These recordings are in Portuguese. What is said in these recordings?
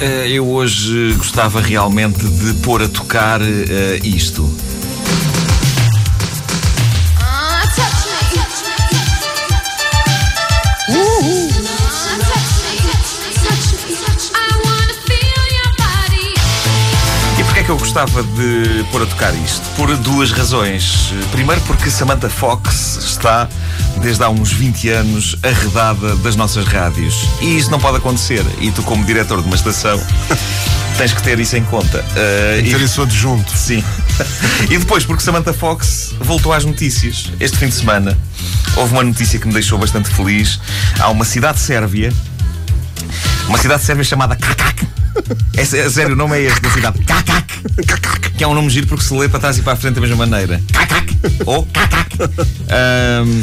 eh, eu hoje gostava realmente de pôr a tocar eh, isto. Gostava de pôr a tocar isto? Por duas razões. Primeiro, porque Samantha Fox está, desde há uns 20 anos, arredada das nossas rádios. E isso não pode acontecer. E tu, como diretor de uma estação, tens que ter isso em conta. Uh, e- Ter isso adjunto. Sim. e depois, porque Samantha Fox voltou às notícias. Este fim de semana houve uma notícia que me deixou bastante feliz. Há uma cidade sérvia, uma cidade sérvia chamada Kakak. É, é sério, o nome é este da cidade. Kakak. Que é um nome giro porque se lê para trás e para a frente da mesma maneira. Kakak. Ou Kakak. Ahm,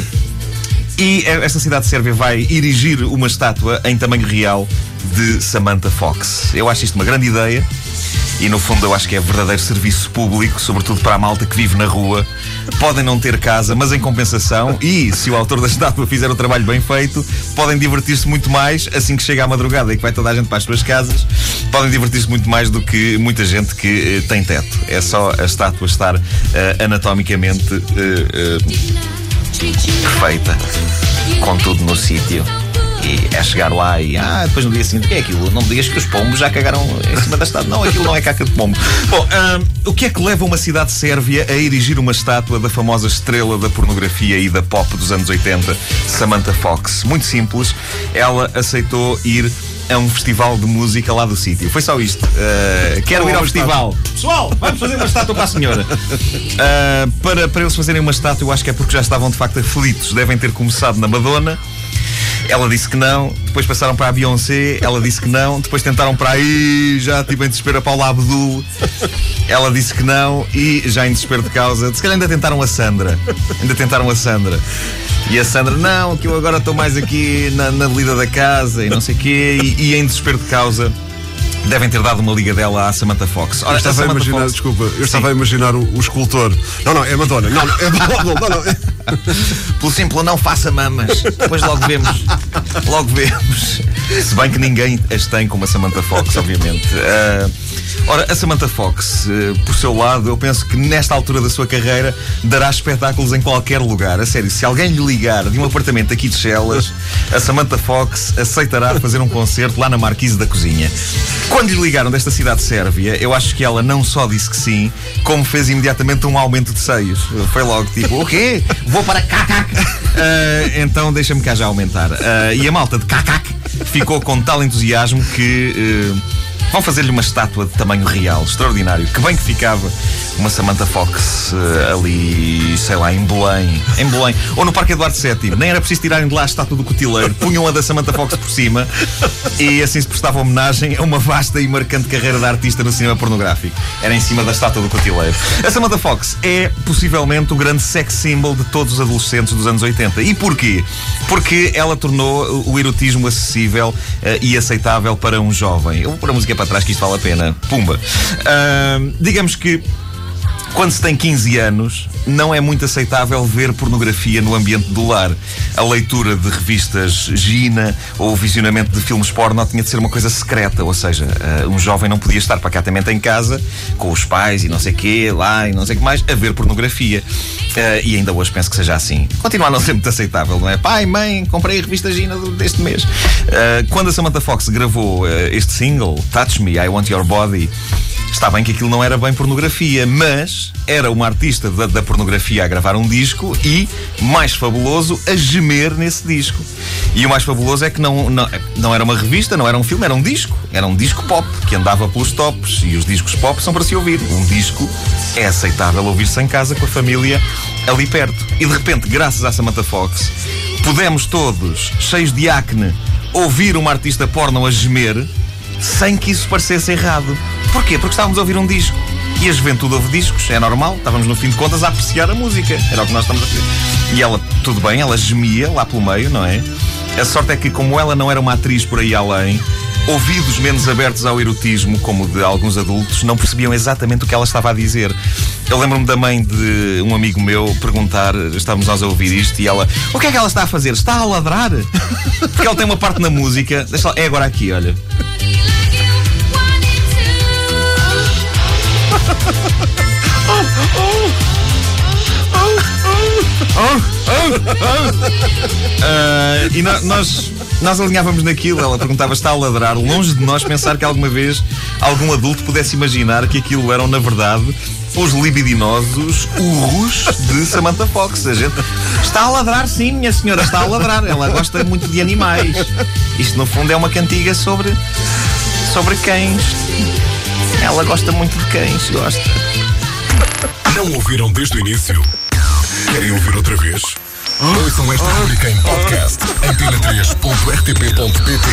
e esta cidade sérvia vai erigir uma estátua em tamanho real de Samantha Fox. Eu acho isto uma grande ideia. E no fundo eu acho que é verdadeiro serviço público, sobretudo para a malta que vive na rua. Podem não ter casa, mas em compensação, e se o autor da estátua fizer o trabalho bem feito, podem divertir-se muito mais assim que chega à madrugada e que vai toda a gente para as suas casas. Podem divertir-se muito mais do que muita gente que eh, tem teto. É só a estátua estar eh, anatomicamente eh, perfeita, com tudo no sítio. E é chegar lá e, ah, depois no dia seguinte, o que é aquilo? Não me digas que os pombos já cagaram em cima da estátua. Não, aquilo não é caca de pombo. Bom, ahm, o que é que leva uma cidade sérvia a erigir uma estátua da famosa estrela da pornografia e da pop dos anos 80, Samantha Fox? Muito simples, ela aceitou ir a um festival de música lá do sítio. Foi só isto. Ah, quero ir ao festival. Pessoal, vamos fazer uma estátua para a senhora. Ah, para, para eles fazerem uma estátua, eu acho que é porque já estavam de facto aflitos. Devem ter começado na Madonna. Ela disse que não, depois passaram para a Beyoncé, ela disse que não, depois tentaram para aí, já tipo em desespero a Paula Abdul, ela disse que não e já em desespero de causa, se calhar ainda tentaram a Sandra, ainda tentaram a Sandra. E a Sandra, não, que eu agora estou mais aqui na, na lida da casa e não sei o quê, e, e em desespero de causa devem ter dado uma liga dela à Samantha Fox. Ora, Eu estava a Samantha imaginar, Fox- desculpa, eu Sim. estava a imaginar o, o escultor. Não, não, é Madonna. Não, não, é Madonna. Não, não, é- Pelo simples, não faça mamas. Depois logo vemos. Logo vemos. Se bem que ninguém as tem como a Samantha Fox, obviamente. Ah, ora, a Samantha Fox, eh, por seu lado, eu penso que nesta altura da sua carreira dará espetáculos em qualquer lugar. A sério, se alguém lhe ligar de um apartamento aqui de Chelas, a Samantha Fox aceitará fazer um concerto lá na Marquise da Cozinha. Quando lhe ligaram desta cidade sérvia, eu acho que ela não só disse que sim, como fez imediatamente um aumento de seios. Foi logo tipo, o quê? Vou para Cacac. Ah, então deixa-me cá já aumentar. Ah, e a malta de Cacac ficou com tal entusiasmo que. eh, Vão fazer-lhe uma estátua de tamanho real, extraordinário. Que bem que ficava uma Samantha Fox eh, ali, sei lá, em Belém. Em Belém. Ou no Parque Eduardo VII. Nem era preciso tirarem de lá a estátua do cotileiro. Punham a da Samantha Fox por cima e assim se prestava homenagem a uma vasta e marcante carreira da artista no cinema pornográfico. Era em cima da estátua do cotileiro. A Samantha Fox é possivelmente o grande sex symbol de todos os adolescentes dos anos 80. E porquê? Porque ela tornou o erotismo acessível eh, e aceitável para um jovem. Vou pôr a música para trás que isto vale a pena. Pumba. Ahm, digamos que quando se tem 15 anos, não é muito aceitável ver pornografia no ambiente do lar. A leitura de revistas Gina ou o visionamento de filmes porno tinha de ser uma coisa secreta, ou seja, eh, um jovem não podia estar pacatamente em casa com os pais e não sei quê, lá e não sei o que mais, a ver pornografia. Eh, e ainda hoje penso que seja assim. Continua a não ser muito aceitável, não é? Pai, mãe, comprei a revista Gina deste mês. Eh, quando a Samantha Fox gravou este single, Touch Me, I Want Your Body, Está bem que aquilo não era bem pornografia, mas era uma artista da, da pornografia a gravar um disco e, mais fabuloso, a gemer nesse disco. E o mais fabuloso é que não, não, não era uma revista, não era um filme, era um disco. Era um disco pop que andava pelos tops. E os discos pop são para se ouvir. Um disco é aceitável ouvir-se em casa com a família ali perto. E de repente, graças à Samantha Fox, pudemos todos, cheios de acne, ouvir uma artista porno a gemer sem que isso parecesse errado. Porquê? Porque estávamos a ouvir um disco. E a juventude ouve discos, é normal, estávamos no fim de contas a apreciar a música. Era o que nós estamos a fazer. E ela, tudo bem, ela gemia lá pelo meio, não é? A sorte é que, como ela não era uma atriz por aí além, ouvidos menos abertos ao erotismo, como de alguns adultos, não percebiam exatamente o que ela estava a dizer. Eu lembro-me da mãe de um amigo meu perguntar, estávamos nós a ouvir isto, e ela, o que é que ela está a fazer? Está a ladrar? Porque ela tem uma parte na música, deixa é agora aqui, olha. Ah, e no- nós, nós alinhávamos naquilo. Ela perguntava: está a ladrar? Longe de nós pensar que alguma vez algum adulto pudesse imaginar que aquilo eram, na verdade, os libidinosos urros de Samantha Fox. A gente está a ladrar, sim, minha senhora, está a ladrar. Ela gosta muito de animais. Isto, no fundo, é uma cantiga sobre, sobre cães. Ela gosta muito de cães, gosta. Não ouviram desde o início? Querem ouvir outra vez? Ouçam esta rubrica em podcast em tv3.rtp.pt